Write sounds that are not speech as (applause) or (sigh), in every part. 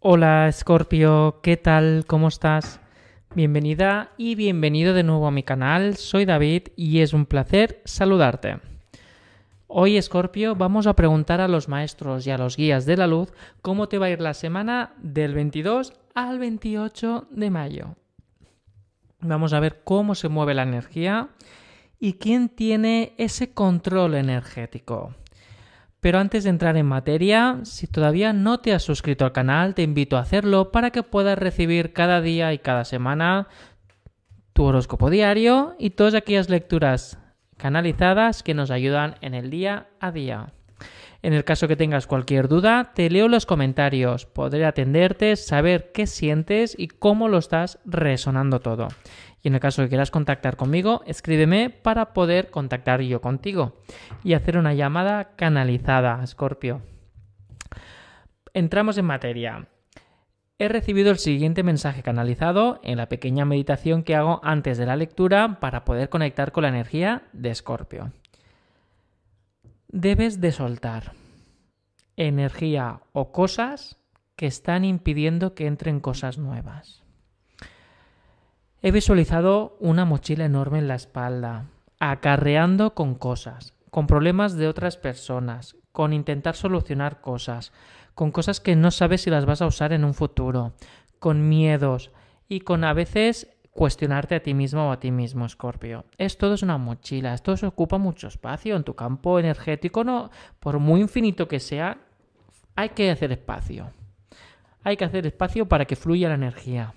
Hola Scorpio, ¿qué tal? ¿Cómo estás? Bienvenida y bienvenido de nuevo a mi canal. Soy David y es un placer saludarte. Hoy, Scorpio, vamos a preguntar a los maestros y a los guías de la luz cómo te va a ir la semana del 22 al 28 de mayo. Vamos a ver cómo se mueve la energía y quién tiene ese control energético. Pero antes de entrar en materia, si todavía no te has suscrito al canal, te invito a hacerlo para que puedas recibir cada día y cada semana tu horóscopo diario y todas aquellas lecturas canalizadas que nos ayudan en el día a día. En el caso que tengas cualquier duda, te leo los comentarios, podré atenderte, saber qué sientes y cómo lo estás resonando todo. Y en el caso que quieras contactar conmigo, escríbeme para poder contactar yo contigo y hacer una llamada canalizada, Scorpio. Entramos en materia. He recibido el siguiente mensaje canalizado en la pequeña meditación que hago antes de la lectura para poder conectar con la energía de Escorpio. Debes de soltar energía o cosas que están impidiendo que entren cosas nuevas. He visualizado una mochila enorme en la espalda, acarreando con cosas, con problemas de otras personas, con intentar solucionar cosas, con cosas que no sabes si las vas a usar en un futuro, con miedos y con a veces cuestionarte a ti mismo o a ti mismo, Scorpio. Esto es una mochila, esto se ocupa mucho espacio en tu campo energético, no, por muy infinito que sea, hay que hacer espacio. Hay que hacer espacio para que fluya la energía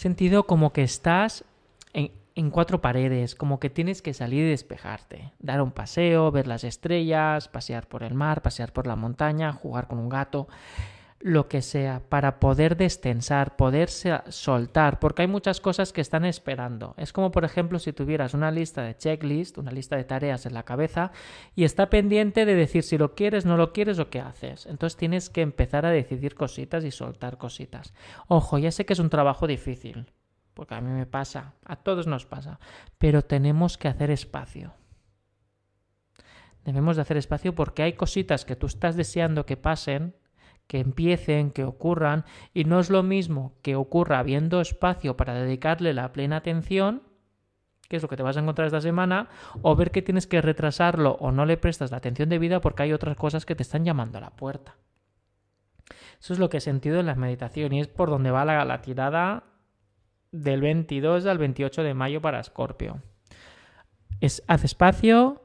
sentido como que estás en, cuatro paredes, como que tienes que salir y despejarte, dar un paseo, ver las estrellas, pasear por el mar, pasear por la montaña, jugar con un gato lo que sea, para poder destensar, poderse soltar, porque hay muchas cosas que están esperando. Es como, por ejemplo, si tuvieras una lista de checklist, una lista de tareas en la cabeza, y está pendiente de decir si lo quieres, no lo quieres o qué haces. Entonces tienes que empezar a decidir cositas y soltar cositas. Ojo, ya sé que es un trabajo difícil, porque a mí me pasa, a todos nos pasa, pero tenemos que hacer espacio. Debemos de hacer espacio porque hay cositas que tú estás deseando que pasen que empiecen, que ocurran, y no es lo mismo que ocurra habiendo espacio para dedicarle la plena atención, que es lo que te vas a encontrar esta semana, o ver que tienes que retrasarlo o no le prestas la atención debida porque hay otras cosas que te están llamando a la puerta. Eso es lo que he sentido en la meditación y es por donde va la, la tirada del 22 al 28 de mayo para Escorpio. Es haz espacio,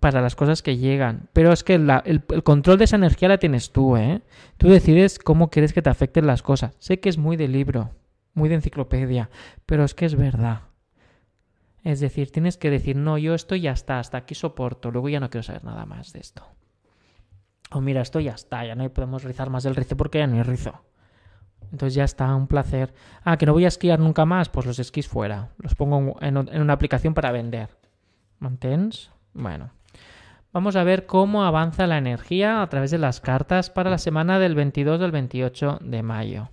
para las cosas que llegan. Pero es que el, el, control de esa energía la tienes tú, ¿eh? Tú decides cómo quieres que te afecten las cosas. Sé que es muy de libro, muy de enciclopedia, pero es que es verdad. Es decir, tienes que decir, no, yo esto ya está, hasta aquí soporto, luego ya no quiero saber nada más de esto. O mira, esto ya está, ya no podemos rizar más el rizo porque ya no hay rizo. Entonces ya está, un placer. Ah, que no voy a esquiar nunca más, pues los esquís fuera. Los pongo en, en una aplicación para vender. ¿Mantens? Bueno, vamos a ver cómo avanza la energía a través de las cartas para la semana del 22 al 28 de mayo.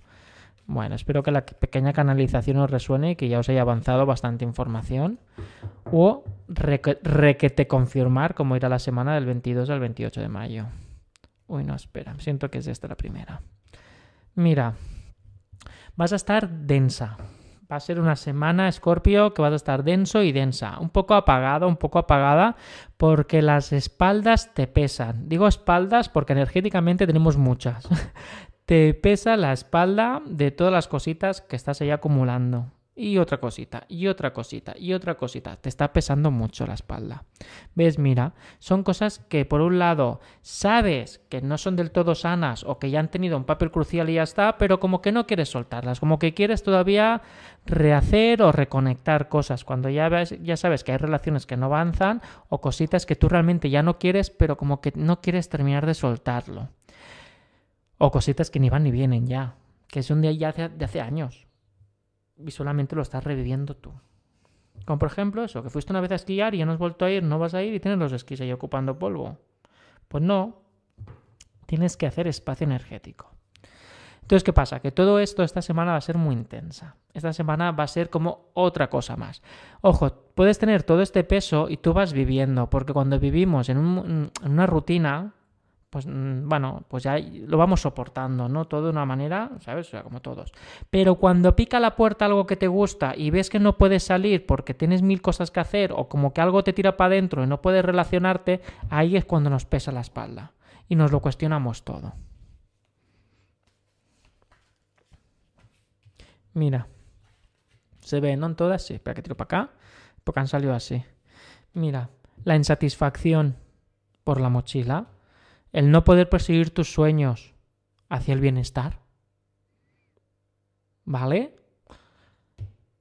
Bueno, espero que la pequeña canalización os resuene y que ya os haya avanzado bastante información. O requete confirmar cómo irá la semana del 22 al 28 de mayo. Uy, no, espera, siento que es esta la primera. Mira, vas a estar densa, Va a ser una semana, Escorpio, que vas a estar denso y densa. Un poco apagado, un poco apagada, porque las espaldas te pesan. Digo espaldas porque energéticamente tenemos muchas. (laughs) te pesa la espalda de todas las cositas que estás ahí acumulando y otra cosita, y otra cosita, y otra cosita. Te está pesando mucho la espalda. ¿Ves? Mira, son cosas que por un lado sabes que no son del todo sanas o que ya han tenido un papel crucial y ya está, pero como que no quieres soltarlas, como que quieres todavía rehacer o reconectar cosas cuando ya, ves, ya sabes que hay relaciones que no avanzan o cositas que tú realmente ya no quieres, pero como que no quieres terminar de soltarlo. O cositas que ni van ni vienen ya, que son de, ya de hace años y solamente lo estás reviviendo tú. Como por ejemplo eso, que fuiste una vez a esquiar y ya no has vuelto a ir, no vas a ir y tienes los esquís ahí ocupando polvo. Pues no, tienes que hacer espacio energético. Entonces, ¿qué pasa? Que todo esto esta semana va a ser muy intensa. Esta semana va a ser como otra cosa más. Ojo, puedes tener todo este peso y tú vas viviendo, porque cuando vivimos en, en una rutina, pues mm, bueno, pues ya lo vamos soportando, ¿no? Todo de una manera, ¿sabes? O sea, como todos. Pero cuando pica la puerta algo que te gusta y ves que no puedes salir porque tienes mil cosas que hacer o como que algo te tira para adentro y no puedes relacionarte, ahí es cuando nos pesa la espalda y nos lo cuestionamos todo. Mira, se ve, ¿no? En todas, sí. Espera que tiro para acá, porque han salido así. Mira, la insatisfacción por la mochila el no poder perseguir tus sueños hacia el bienestar. ¿Vale?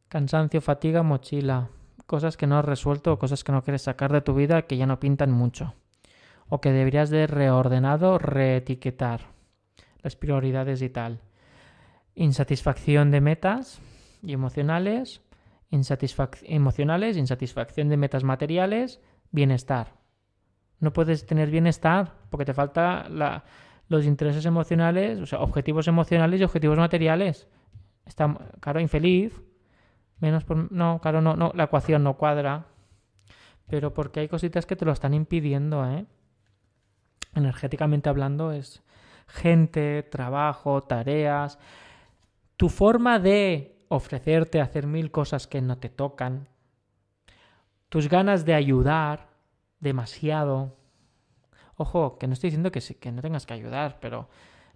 Cansancio, fatiga, mochila. Cosas que no has resuelto o cosas que no quieres sacar de tu vida que ya no pintan mucho. O que deberías de reordenado, reetiquetar. Las prioridades y tal. Insatisfacción de metas y emocionales. emocionales, insatisfacción de metas materiales, bienestar. No puedes tener bienestar porque te falta los intereses emocionales, o sea, objetivos emocionales y objetivos materiales. Está, claro, infeliz. Menos por, no, claro, no, no, la ecuación no cuadra. Pero porque hay cositas que te lo están impidiendo, ¿eh? Energéticamente hablando, es gente, trabajo, tareas. Tu forma de ofrecerte hacer mil cosas que no te tocan. Tus ganas de ayudar demasiado. Ojo, que no estoy diciendo que, que no tengas que ayudar, pero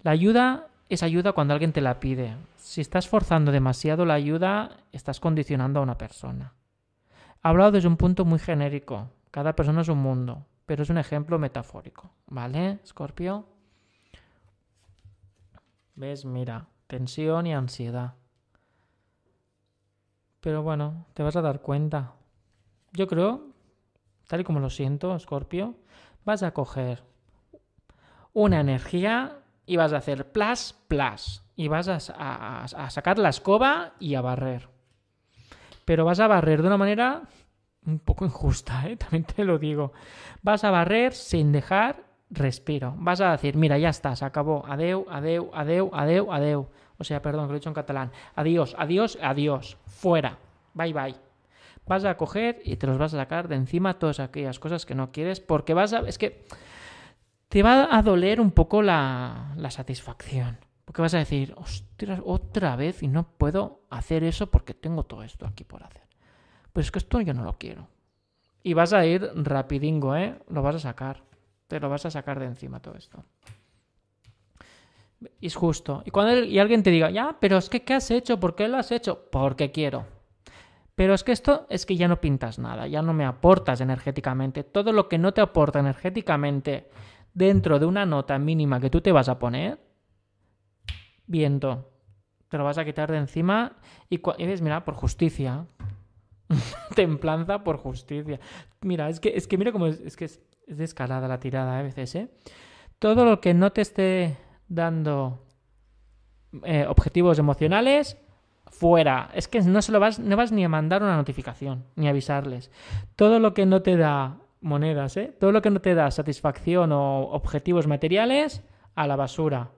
la ayuda es ayuda cuando alguien te la pide. Si estás forzando demasiado la ayuda, estás condicionando a una persona. Hablado desde un punto muy genérico. Cada persona es un mundo, pero es un ejemplo metafórico. ¿Vale, Scorpio? ¿Ves? Mira, tensión y ansiedad. Pero bueno, te vas a dar cuenta. Yo creo tal y como lo siento, Scorpio, vas a coger una energía y vas a hacer plus, plus. Y vas a, sacar la escoba y a barrer. Pero vas a barrer de una manera un poco injusta, ¿eh? (laughs) también te lo digo. Vas a barrer sin dejar respiro. Vas a decir, mira, ya está, se acabó. Adeu, adeu, adeu, adeu, adeu. O sea, perdón, que lo he dicho en catalán. Adiós, adiós, adiós. Fuera. Bye, bye vas a coger y te los vas a sacar de encima todas aquellas cosas que no quieres, porque vas a... Es que te va a doler un poco la, la satisfacción. Porque vas a decir, ostras, otra vez y no puedo hacer eso porque tengo todo esto aquí por hacer. Pues es que esto yo no lo quiero. Y vas a ir rapidingo, ¿eh? Lo vas a sacar. Te lo vas a sacar de encima todo esto. Y es justo. Y cuando y alguien te diga, ya, pero es que ¿qué has hecho? ¿Por qué lo has hecho? Porque quiero. Pero es que esto es que ya no pintas nada, ya no me aportas energéticamente. Todo lo que no te aporta energéticamente dentro de una nota mínima que tú te vas a poner, viento, te lo vas a quitar de encima y, ves, mira, por justicia. (laughs) Templanza por justicia. Mira, es que, es que mira cómo es, que es, descarada la tirada a veces, ¿eh? Todo lo que no te esté dando eh, objetivos emocionales, fuera. Es que no se lo vas, no vas ni a mandar una notificación, ni a avisarles. Todo lo que no te da monedas, ¿eh? Todo lo que no te da satisfacción o objetivos materiales, a la basura.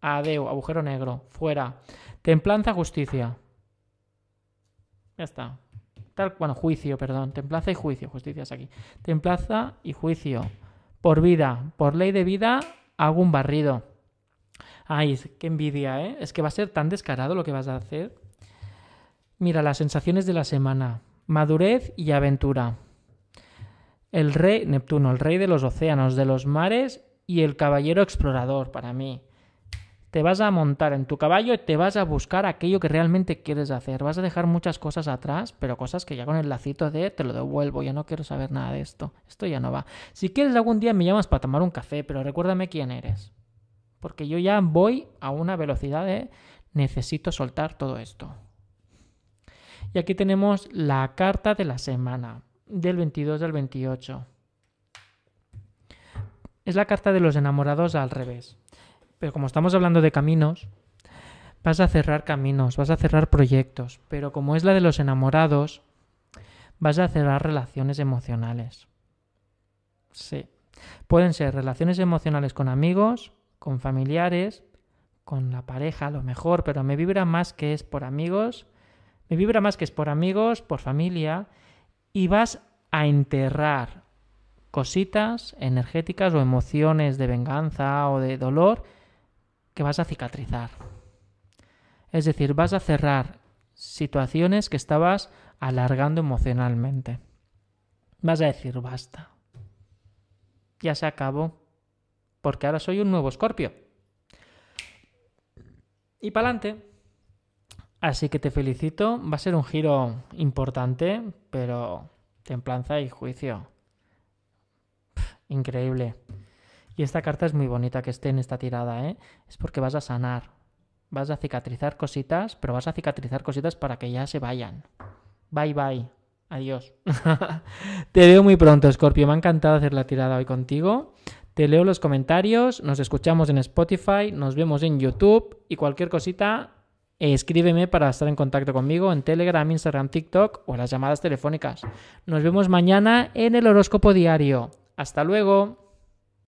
Adeu, agujero negro, fuera. Templanza, justicia. Ya está. Tal, bueno, juicio, perdón. Templanza y juicio. Justicia es aquí. Templanza y juicio. Por vida. Por ley de vida, hago un barrido. Ay, qué envidia, ¿eh? Es que va a ser tan descarado lo que vas a hacer. Mira, las sensaciones de la semana. Madurez y aventura. El rey, Neptuno, el rey de los océanos, de los mares y el caballero explorador para mí. Te vas a montar en tu caballo y te vas a buscar aquello que realmente quieres hacer. Vas a dejar muchas cosas atrás, pero cosas que ya con el lacito de te lo devuelvo, ya no quiero saber nada de esto. Esto ya no va. Si quieres algún día me llamas para tomar un café, pero recuérdame quién eres. Porque yo ya voy a una velocidad de necesito soltar todo esto. Y aquí tenemos la carta de la semana, del 22 al 28. Es la carta de los enamorados al revés. Pero como estamos hablando de caminos, vas a cerrar caminos, vas a cerrar proyectos. Pero como es la de los enamorados, vas a cerrar relaciones emocionales. Sí. Pueden ser relaciones emocionales con amigos, con familiares, con la pareja, a lo mejor, pero me vibra más que es por amigos me vibra más que es por amigos, por familia, y vas a enterrar cositas energéticas o emociones de venganza o de dolor que vas a cicatrizar. Es decir, vas a cerrar situaciones que estabas alargando emocionalmente. Vas a decir, basta. Ya se acabó. Porque ahora soy un nuevo escorpio. Y para adelante. Así que te felicito. Va a ser un giro importante, pero templanza y juicio. increíble. Y esta carta es muy bonita que esté en esta tirada, ¿eh? Es porque vas a sanar. Vas a cicatrizar cositas, pero vas a cicatrizar cositas para que ya se vayan. Bye bye. Adiós. (laughs) Te veo muy pronto, Scorpio. Me ha encantado hacer la tirada hoy contigo. Te leo los comentarios, nos escuchamos en Spotify, nos vemos en YouTube y cualquier cosita, escríbeme para estar en contacto conmigo en Telegram, Instagram, TikTok o en las llamadas telefónicas. Nos vemos mañana en el horóscopo diario. Hasta luego.